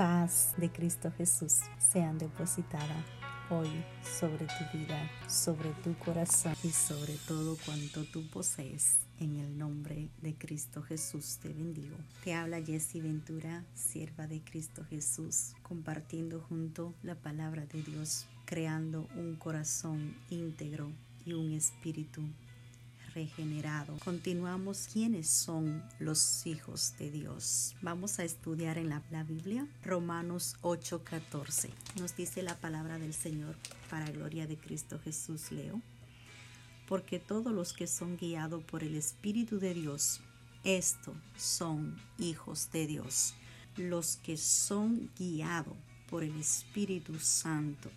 paz de Cristo Jesús sean depositadas hoy sobre tu vida, sobre tu corazón y sobre todo cuanto tú posees. En el nombre de Cristo Jesús te bendigo. Te habla Jessie Ventura, sierva de Cristo Jesús, compartiendo junto la palabra de Dios, creando un corazón íntegro y un espíritu regenerado. Continuamos quiénes son los hijos de Dios. Vamos a estudiar en la, Biblia Romanos 8:14. Nos dice la palabra del Señor para gloria de Cristo Jesús leo. Porque todos los que son guiados por el Espíritu de Dios, estos son hijos de Dios. Los que son guiados por el Espíritu Santo,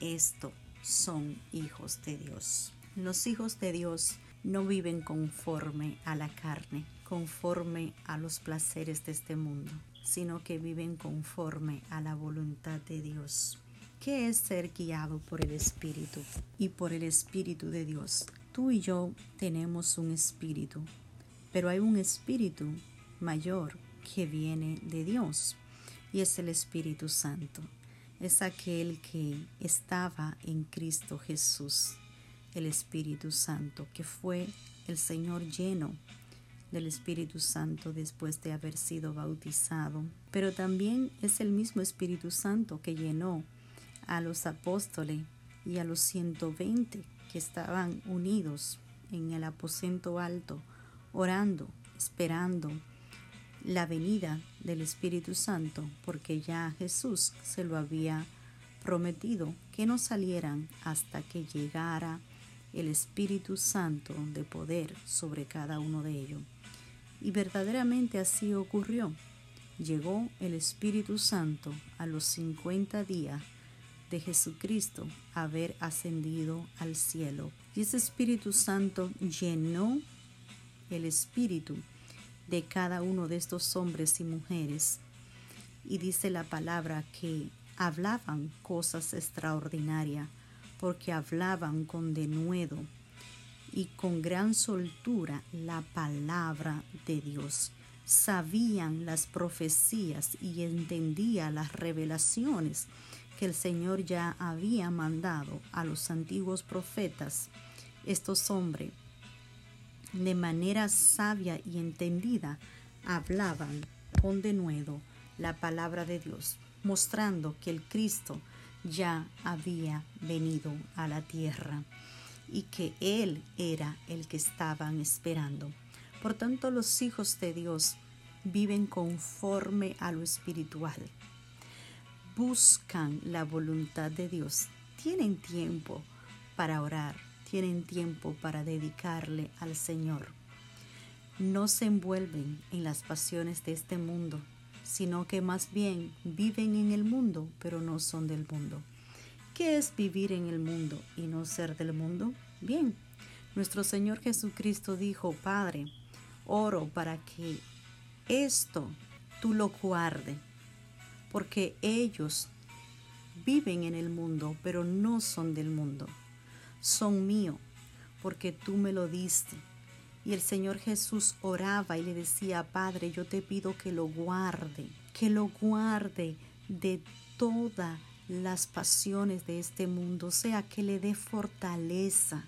estos son hijos de Dios. Los hijos de Dios no viven conforme a la carne, conforme a los placeres de este mundo, sino que viven conforme a la voluntad de Dios. ¿Qué es ser guiado por el Espíritu y por el Espíritu de Dios? Tú y yo tenemos un espíritu, pero hay un espíritu mayor que viene de Dios y es el Espíritu Santo. Es aquel que estaba en Cristo Jesús el Espíritu Santo, que fue el Señor lleno del Espíritu Santo después de haber sido bautizado. Pero también es el mismo Espíritu Santo que llenó a los apóstoles y a los 120 que estaban unidos en el aposento alto, orando, esperando la venida del Espíritu Santo, porque ya Jesús se lo había prometido que no salieran hasta que llegara el Espíritu Santo de poder sobre cada uno de ellos. Y verdaderamente así ocurrió. Llegó el Espíritu Santo a los 50 días de Jesucristo haber ascendido al cielo. Y ese Espíritu Santo llenó el espíritu de cada uno de estos hombres y mujeres. Y dice la palabra que hablaban cosas extraordinarias porque hablaban con denuedo y con gran soltura la palabra de Dios. Sabían las profecías y entendían las revelaciones que el Señor ya había mandado a los antiguos profetas. Estos hombres, de manera sabia y entendida, hablaban con denuedo la palabra de Dios, mostrando que el Cristo ya había venido a la tierra y que Él era el que estaban esperando. Por tanto, los hijos de Dios viven conforme a lo espiritual. Buscan la voluntad de Dios. Tienen tiempo para orar. Tienen tiempo para dedicarle al Señor. No se envuelven en las pasiones de este mundo sino que más bien viven en el mundo, pero no son del mundo. ¿Qué es vivir en el mundo y no ser del mundo? Bien, nuestro Señor Jesucristo dijo, Padre, oro para que esto tú lo guarde, porque ellos viven en el mundo, pero no son del mundo. Son mío, porque tú me lo diste y el Señor Jesús oraba y le decía, Padre, yo te pido que lo guarde, que lo guarde de todas las pasiones de este mundo, o sea, que le dé fortaleza,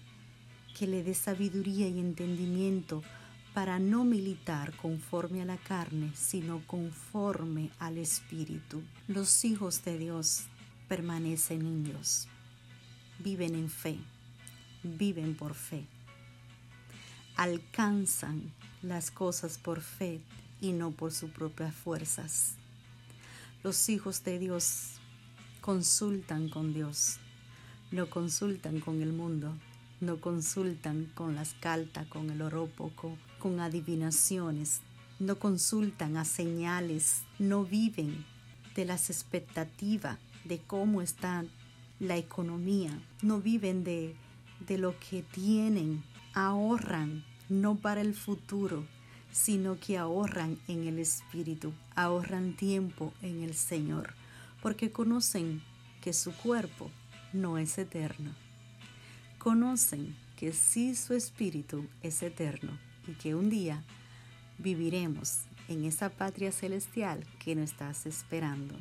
que le dé sabiduría y entendimiento para no militar conforme a la carne, sino conforme al Espíritu. Los hijos de Dios permanecen en Dios, viven en fe, viven por fe alcanzan las cosas por fe y no por sus propias fuerzas. Los hijos de Dios consultan con Dios, no consultan con el mundo, no consultan con las cartas, con el orópoco, con adivinaciones, no consultan a señales, no viven de las expectativas de cómo está la economía, no viven de, de lo que tienen, ahorran no para el futuro, sino que ahorran en el Espíritu, ahorran tiempo en el Señor, porque conocen que su cuerpo no es eterno. Conocen que sí su espíritu es eterno y que un día viviremos en esa patria celestial que nos estás esperando,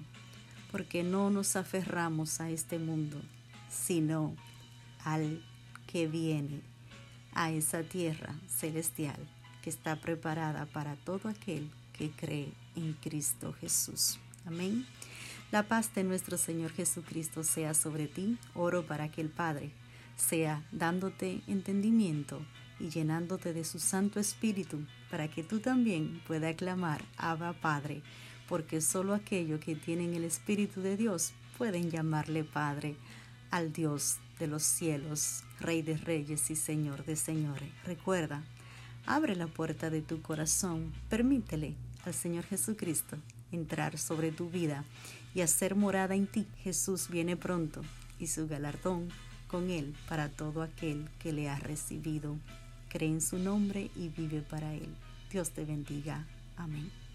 porque no nos aferramos a este mundo, sino al que viene, a esa tierra celestial que está preparada para todo aquel que cree en Cristo Jesús. Amén. La paz de nuestro Señor Jesucristo sea sobre ti. Oro para que el Padre sea dándote entendimiento y llenándote de su Santo Espíritu para que tú también puedas clamar Abba Padre, porque solo aquellos que tienen el Espíritu de Dios pueden llamarle Padre al Dios de los cielos, Rey de Reyes y Señor de Señores. Recuerda, abre la puerta de tu corazón, permítele al Señor Jesucristo entrar sobre tu vida y hacer morada en ti. Jesús viene pronto y su galardón con él para todo aquel que le ha recibido. Cree en su nombre y vive para él. Dios te bendiga. Amén.